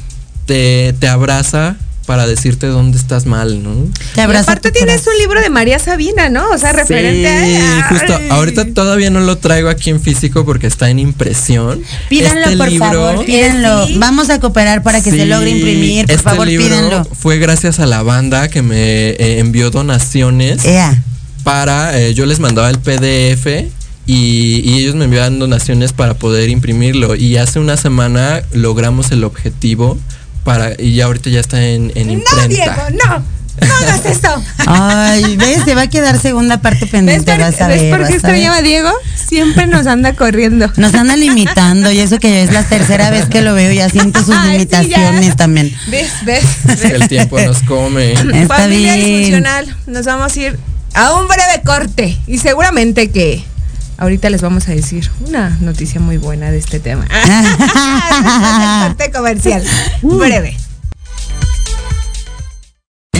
te, te abraza para decirte dónde estás mal, ¿no? Y aparte tienes un libro de María Sabina, ¿no? O sea, referente Sí, a... justo ahorita todavía no lo traigo aquí en físico porque está en impresión. Pídanlo, Este por libro- favor, pídanlo. Vamos a cooperar para que se Sí, logre imprimir. Por este favor, libro pídanlo. Fue gracias a la banda que me eh, envió donaciones Ea. para, eh, yo les mandaba el PDF y, y ellos me enviaban donaciones para poder imprimirlo. Y hace una semana logramos el objetivo para, y ya ahorita ya está en, en No, imprenta. Diego, no. No hagas eso. Ay, ves, se va a quedar segunda parte ¿Ves pendiente, por, vas a ves por qué vas a ver. extrañaba a Diego? Siempre nos anda corriendo. Nos anda limitando y eso que es la tercera vez que lo veo, ya siento sus Ay, limitaciones también. ¿Ves? ¿Ves? El tiempo nos come. Está Familia bien. disfuncional, nos vamos a ir a un breve corte y seguramente que ahorita les vamos a decir una noticia muy buena de este tema. corte comercial. Breve.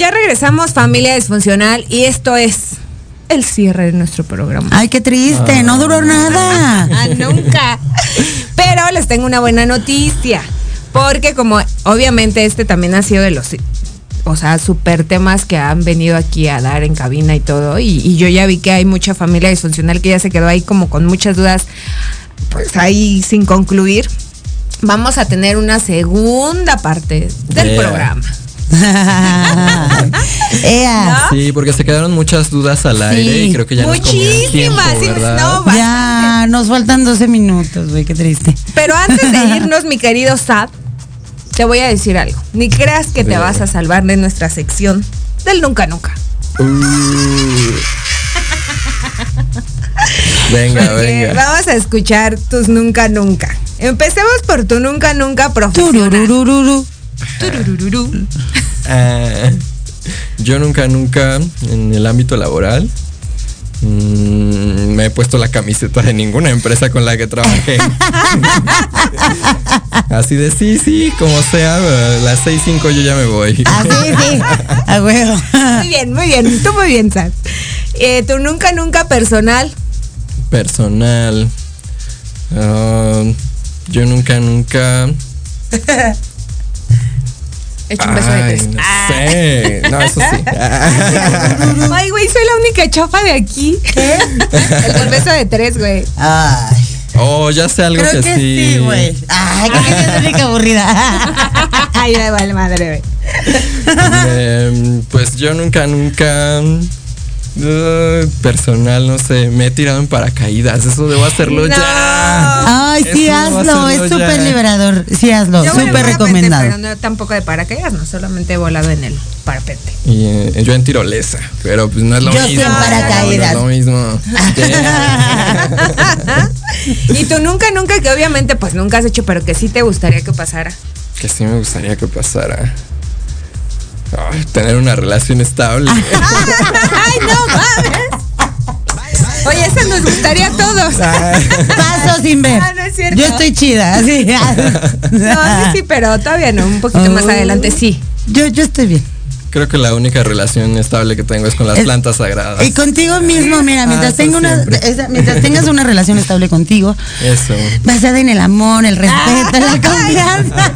Ya regresamos, familia disfuncional, y esto es el cierre de nuestro programa. Ay, qué triste, no duró nada. Ah, nunca. Pero les tengo una buena noticia. Porque como obviamente este también ha sido de los, o sea, super temas que han venido aquí a dar en cabina y todo. Y, y yo ya vi que hay mucha familia disfuncional que ya se quedó ahí como con muchas dudas, pues ahí sin concluir. Vamos a tener una segunda parte del Yeah. programa. Ea. Sí, porque se quedaron muchas dudas al aire y creo que ya nos tiempo, Muchísimas, sí, ¿verdad? no, Ya, nos faltan 12 minutos, güey, qué triste. Pero antes de irnos, mi querido Sad, te voy a decir algo. Ni creas que te vas a salvar de nuestra sección del nunca nunca. Uh. venga, Porque venga. Vamos a escuchar tus nunca nunca. Empecemos por tu nunca nunca profesional. Turururururu. Tururururu. Ah, yo nunca, nunca en el ámbito laboral Mm, me he puesto la camiseta de ninguna empresa con la que trabajé. Así de sí, sí, como sea, a las 6.05 yo ya me voy. Así, sí, a huevo. Muy bien, muy bien. Tú muy bien, Sas. Eh, tu nunca, nunca personal. Personal. Ah, yo nunca, nunca. Hecho un beso de tres. no sé. No, eso sí. Ay, güey, soy la única chafa de aquí. ¿Qué? El beso de tres, güey. Ay, Oh, ya sé algo creo que, que sí, güey. Ay, que es rica aburrida. Ay, me vale madre, güey. Em, pues yo nunca, nunca. Personal, no sé, me he tirado en paracaídas, eso debo hacerlo No. ya. Ay, sí, hazlo, es súper liberador. Sí, hazlo, súper recomendado. Pero no tampoco de paracaídas, no, solamente he volado en el parapente. Y eh, yo en tirolesa, pero pues no es lo Yo mismo. en paracaídas. No es lo mismo. Yeah. y tú nunca, nunca, que obviamente pues nunca has hecho, pero que sí te gustaría que pasara. que sí me gustaría que pasara. Ay, tener una relación estable. Ay, no mames. Oye, eso nos gustaría a todos. Paso sin ver. Ah, no es cierto. Yo estoy chida, así. No, sí, sí, pero todavía no, un poquito más Oh. adelante sí. Yo, yo estoy bien. Creo que la única relación estable que tengo es con las Es- plantas sagradas. Y contigo mismo, mira, mientras, Ah, una, esa- mientras tengas una relación estable contigo, Eso. basada en el amor, el respeto, la confianza.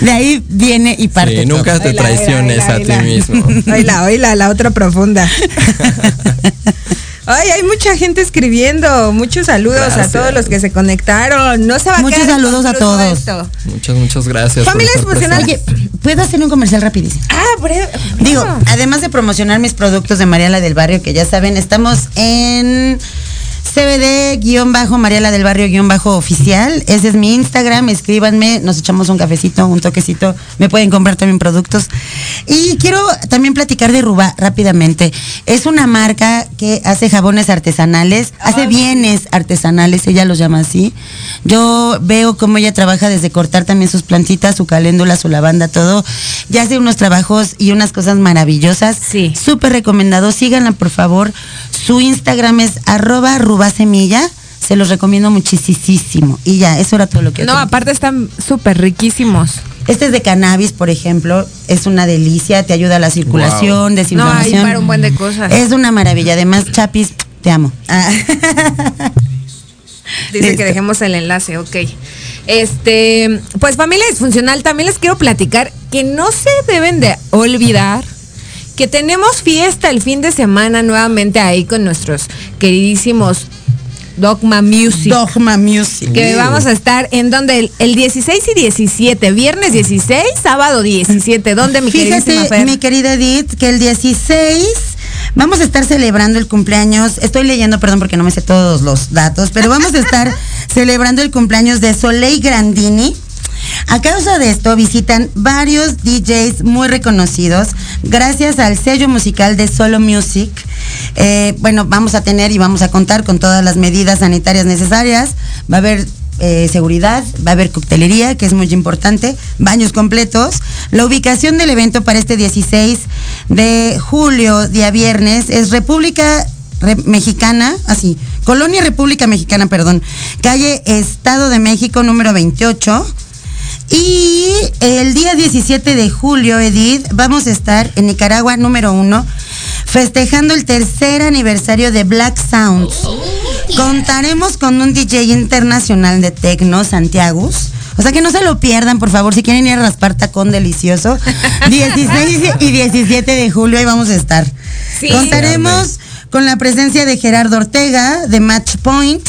De ahí viene y parte. Sí, nunca todo. te Oíla, traiciones oíla, a oíla. ti mismo. Oíla, oíla, la otra profunda. Ay, hay mucha gente escribiendo. Muchos saludos a todos los que se conectaron. No se va a Muchos saludos a todos. esto. Muchas, muchas gracias. por Familia presentes. Oye, ¿puedo hacer un comercial rapidísimo? Ah, breve. Digo, además de promocionar mis productos de Mariela del Barrio, que ya saben, estamos en CBD-Mariela del Barrio-oficial. Ese es mi Instagram. Escríbanme, nos echamos un cafecito, un toquecito. Me pueden comprar también productos. Y quiero también platicar de Rubá rápidamente. Es una marca que hace jabones artesanales, hace bienes artesanales, ella los llama así. Yo veo cómo ella trabaja desde cortar también sus plantitas, su caléndula, su lavanda, todo. Ya hace unos trabajos y unas cosas maravillosas. Sí. Súper recomendado. Síganla, por favor. Su Instagram es arroba rubasemilla. Se los recomiendo muchísimo. Y ya, eso era todo lo que No, aparte están súper riquísimos. Este es de cannabis, por ejemplo. Es una delicia. Te ayuda a la circulación, Wow. No, hay desinflamación. para un buen de cosas. Es una maravilla. Además, Chapis, te amo. Ah. Dice Listo. que dejemos el enlace, ok. Este, pues familia disfuncional, también les quiero platicar que no se deben de olvidar que tenemos fiesta el fin de semana nuevamente ahí con nuestros queridísimos Dogma Music. Dogma Music. que vamos a estar en donde el, el 16 y 17, viernes 16, sábado 17, ¿dónde mi queridísima Fíjate, Fer? mi querida Edith, que el 16 vamos a estar celebrando el cumpleaños. Estoy leyendo, perdón, porque no me sé todos los datos, pero vamos a estar celebrando el cumpleaños de Soleil Grandini. A causa de esto visitan varios DJs muy reconocidos gracias al sello musical de Solo Music. Eh, bueno, vamos a tener y vamos a contar con todas las medidas sanitarias necesarias. Va a haber eh, seguridad, va a haber coctelería, que es muy importante, baños completos. La ubicación del evento para este 16 de julio, día viernes, es República Re- Mexicana, así, Colonia República Mexicana, perdón, calle Estado de México número 28. Y el día 17 de julio, Edith, vamos a estar en Nicaragua número uno, festejando el tercer aniversario de Black Sounds. Contaremos con un DJ internacional de Tecno, Santiago. O sea que no se lo pierdan, por favor, si quieren ir a raspar tacón delicioso. 16 y 17 de julio ahí vamos a estar. Sí. Contaremos con la presencia de Gerardo Ortega, de Match Point,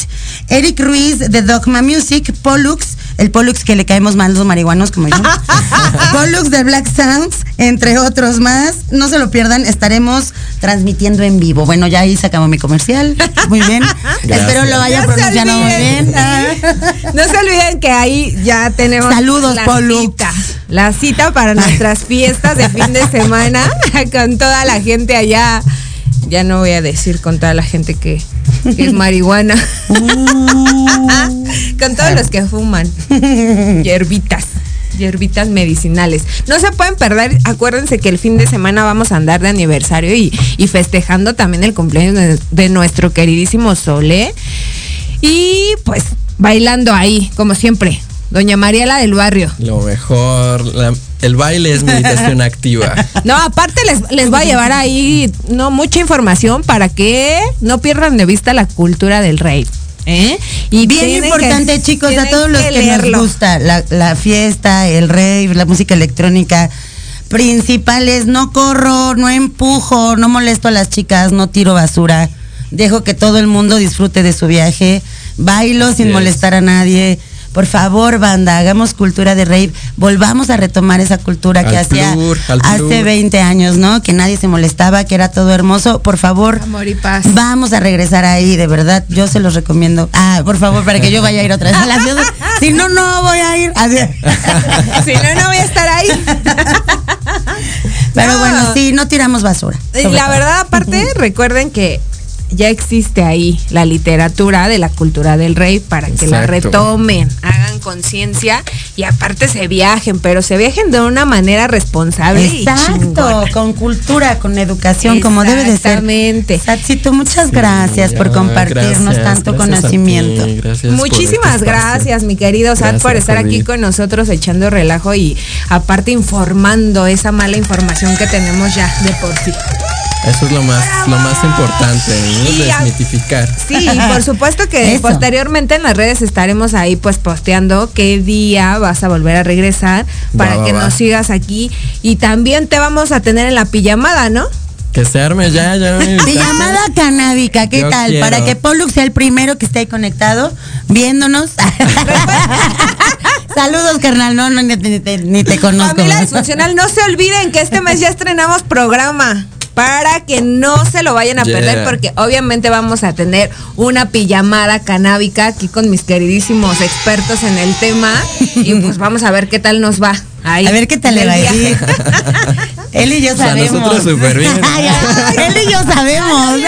Eric Ruiz, de Dogma Music, Pollux, el Pollux que le caemos mal los marihuanos como yo, Pollux de Black Sounds, entre otros más. No se lo pierdan, estaremos transmitiendo en vivo. Bueno, ya ahí se acabó mi comercial. Muy bien. Espero lo haya No pronunciado muy bien. No se olviden que ahí ya tenemos Saludos, la Pollux. cita. La cita para nuestras fiestas de fin de semana con toda la gente allá. Ya no voy a decir con toda la gente que, que es marihuana. Uh. con todos los que fuman. Hierbitas. hierbitas medicinales. No se pueden perder, acuérdense que el fin de semana vamos a andar de aniversario y, y festejando también el cumpleaños de, de nuestro queridísimo Sole. Y pues bailando ahí, como siempre. Doña Mariela del Barrio. Lo mejor, la- el baile es meditación activa. No, aparte les, les voy a llevar ahí no mucha información para que no pierdan de vista la cultura del rey. ¿eh? Y Bien importante, que- chicos, a todos los que, leerlo. nos gusta la, la fiesta, el rave, la música electrónica. Principales, no corro, no empujo, no molesto a las chicas, no tiro basura. Dejo que todo el mundo disfrute de su viaje. Bailo sin es. molestar a nadie. Por favor, banda, hagamos cultura de rave. Volvamos a retomar esa cultura que hacía hace plur. 20 años, ¿no? Que nadie se molestaba, que era todo hermoso. Por favor, Amor y paz. Vamos a regresar ahí, de verdad, yo se los recomiendo. Ah, por favor, para que yo vaya a ir otra vez a la ciudad. Si no, no voy a ir. Así. Si no, no voy a estar ahí. Pero No. bueno, sí, no tiramos basura. La todo. verdad, aparte, recuerden que ya existe ahí la literatura de la cultura del rey para que la retomen, hagan conciencia y aparte se viajen, pero se viajen de una manera responsable y Exacto, chingona. con cultura, con educación, como debe de ser. Exactamente. Satsito, muchas gracias por compartirnos gracias, tanto gracias ti, conocimiento. Muchísimas gracias, mi querido Sat, por estar aquí con nosotros echando relajo y aparte informando esa mala información que tenemos ya de por sí. Eso es lo más, lo más importante, ¿no? Y a- Desmitificar. Sí, y por supuesto que Eso. posteriormente en las redes estaremos ahí pues posteando qué día vas a volver a regresar para Va, va, que va. nos sigas aquí y también te vamos a tener en la pijamada, ¿no? Que se arme ya, ya. Pijamada canábica, ¿qué Yo tal? quiero. Para que Pollux sea el primero que esté ahí conectado, viéndonos. Saludos, carnal. No, no, ni, ni te- ni te conozco. Familia disfuncional, no se olviden que este mes ya estrenamos programa para que no se lo vayan a Yeah. perder porque obviamente vamos a tener una pijamada canábica aquí con mis queridísimos expertos en el tema y pues vamos a ver qué tal nos va. Ahí, A ver qué tal le va a ir. Él y yo O sea, sabemos. nosotros súper bien. Ay, Él y yo sabemos.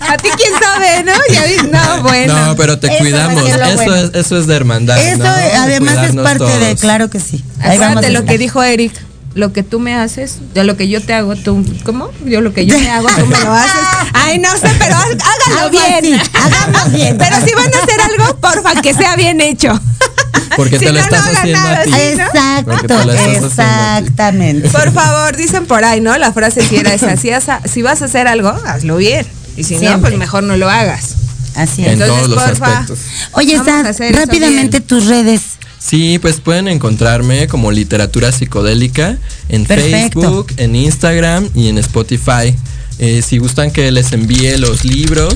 A ti quién sabe, ¿no? Ya no, bueno. No, pero te Eso cuidamos. es Eso bueno. es, eso es de hermandad. Eso además es parte de, claro que sí. Ahí vamos Acuérdate lo que dijo Eric. Lo que tú me haces, yo lo que yo te hago, tú, ¿cómo? Yo lo que yo te hago, tú me lo haces. Ay, no sé, pero há- háganlo bien. hagamos bien. Pero si van a hacer algo, porfa, que sea bien hecho. Porque Si te lo no, estás no hagan haciendo nada Exacto, exactamente. Por favor, dicen por ahí, ¿no? La frase si era esa. Si, has- si vas a hacer algo, hazlo bien. Y si no, pues mejor no lo hagas. Así En es. Entonces, todos los porfa. aspectos. Oye, eso rápidamente tus redes. Sí, pues pueden encontrarme como literatura psicodélica en Perfecto. Facebook, en Instagram y en Spotify. Eh, si gustan que les envíe los libros,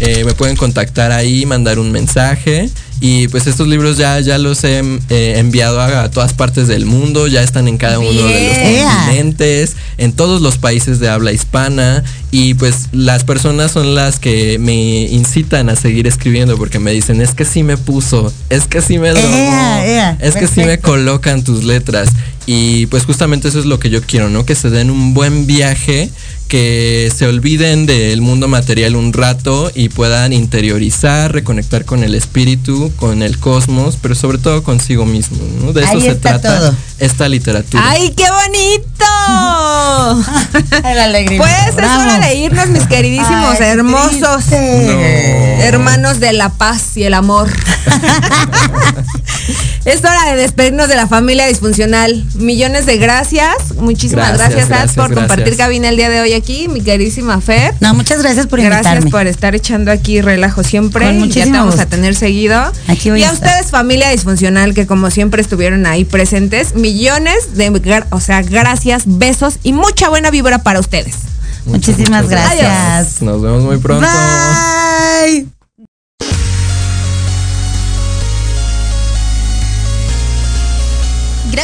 eh, me pueden contactar ahí, mandar un mensaje. Y pues estos libros ya, ya los he eh, enviado a, a todas partes del mundo, ya están en cada uno de los continentes, en todos los países de habla hispana. Y pues las personas son las que me incitan a seguir escribiendo porque me dicen, es que sí me puso, es que sí me es que sí me colocan tus letras. Y pues justamente eso es lo que yo quiero, ¿no? Que se den un buen viaje, que se olviden del mundo material un rato y puedan interiorizar, reconectar con el espíritu, con el cosmos, pero sobre todo consigo mismo, ¿no? De eso Ahí se trata todo. esta literatura. ¡Ay, qué bonito! La alegría. Pues es hora de irnos, mis queridísimos Ay, hermosos hermanos de la paz y el amor. es hora de despedirnos de la familia disfuncional. Millones de gracias. Muchísimas Gracias, gracias, Ad, gracias, por gracias. compartir cabina el día de hoy aquí, mi queridísima Fer. No, muchas gracias por Gracias invitarme. por estar echando aquí relajo siempre. Con Ya te vamos a tener seguido. Aquí voy y a ustedes, familia disfuncional, que como siempre estuvieron ahí presentes, millones de, o sea, gracias, besos y mucha buena vibra para ustedes. Muchísimas Muchas gracias. Nos vemos muy pronto. Bye.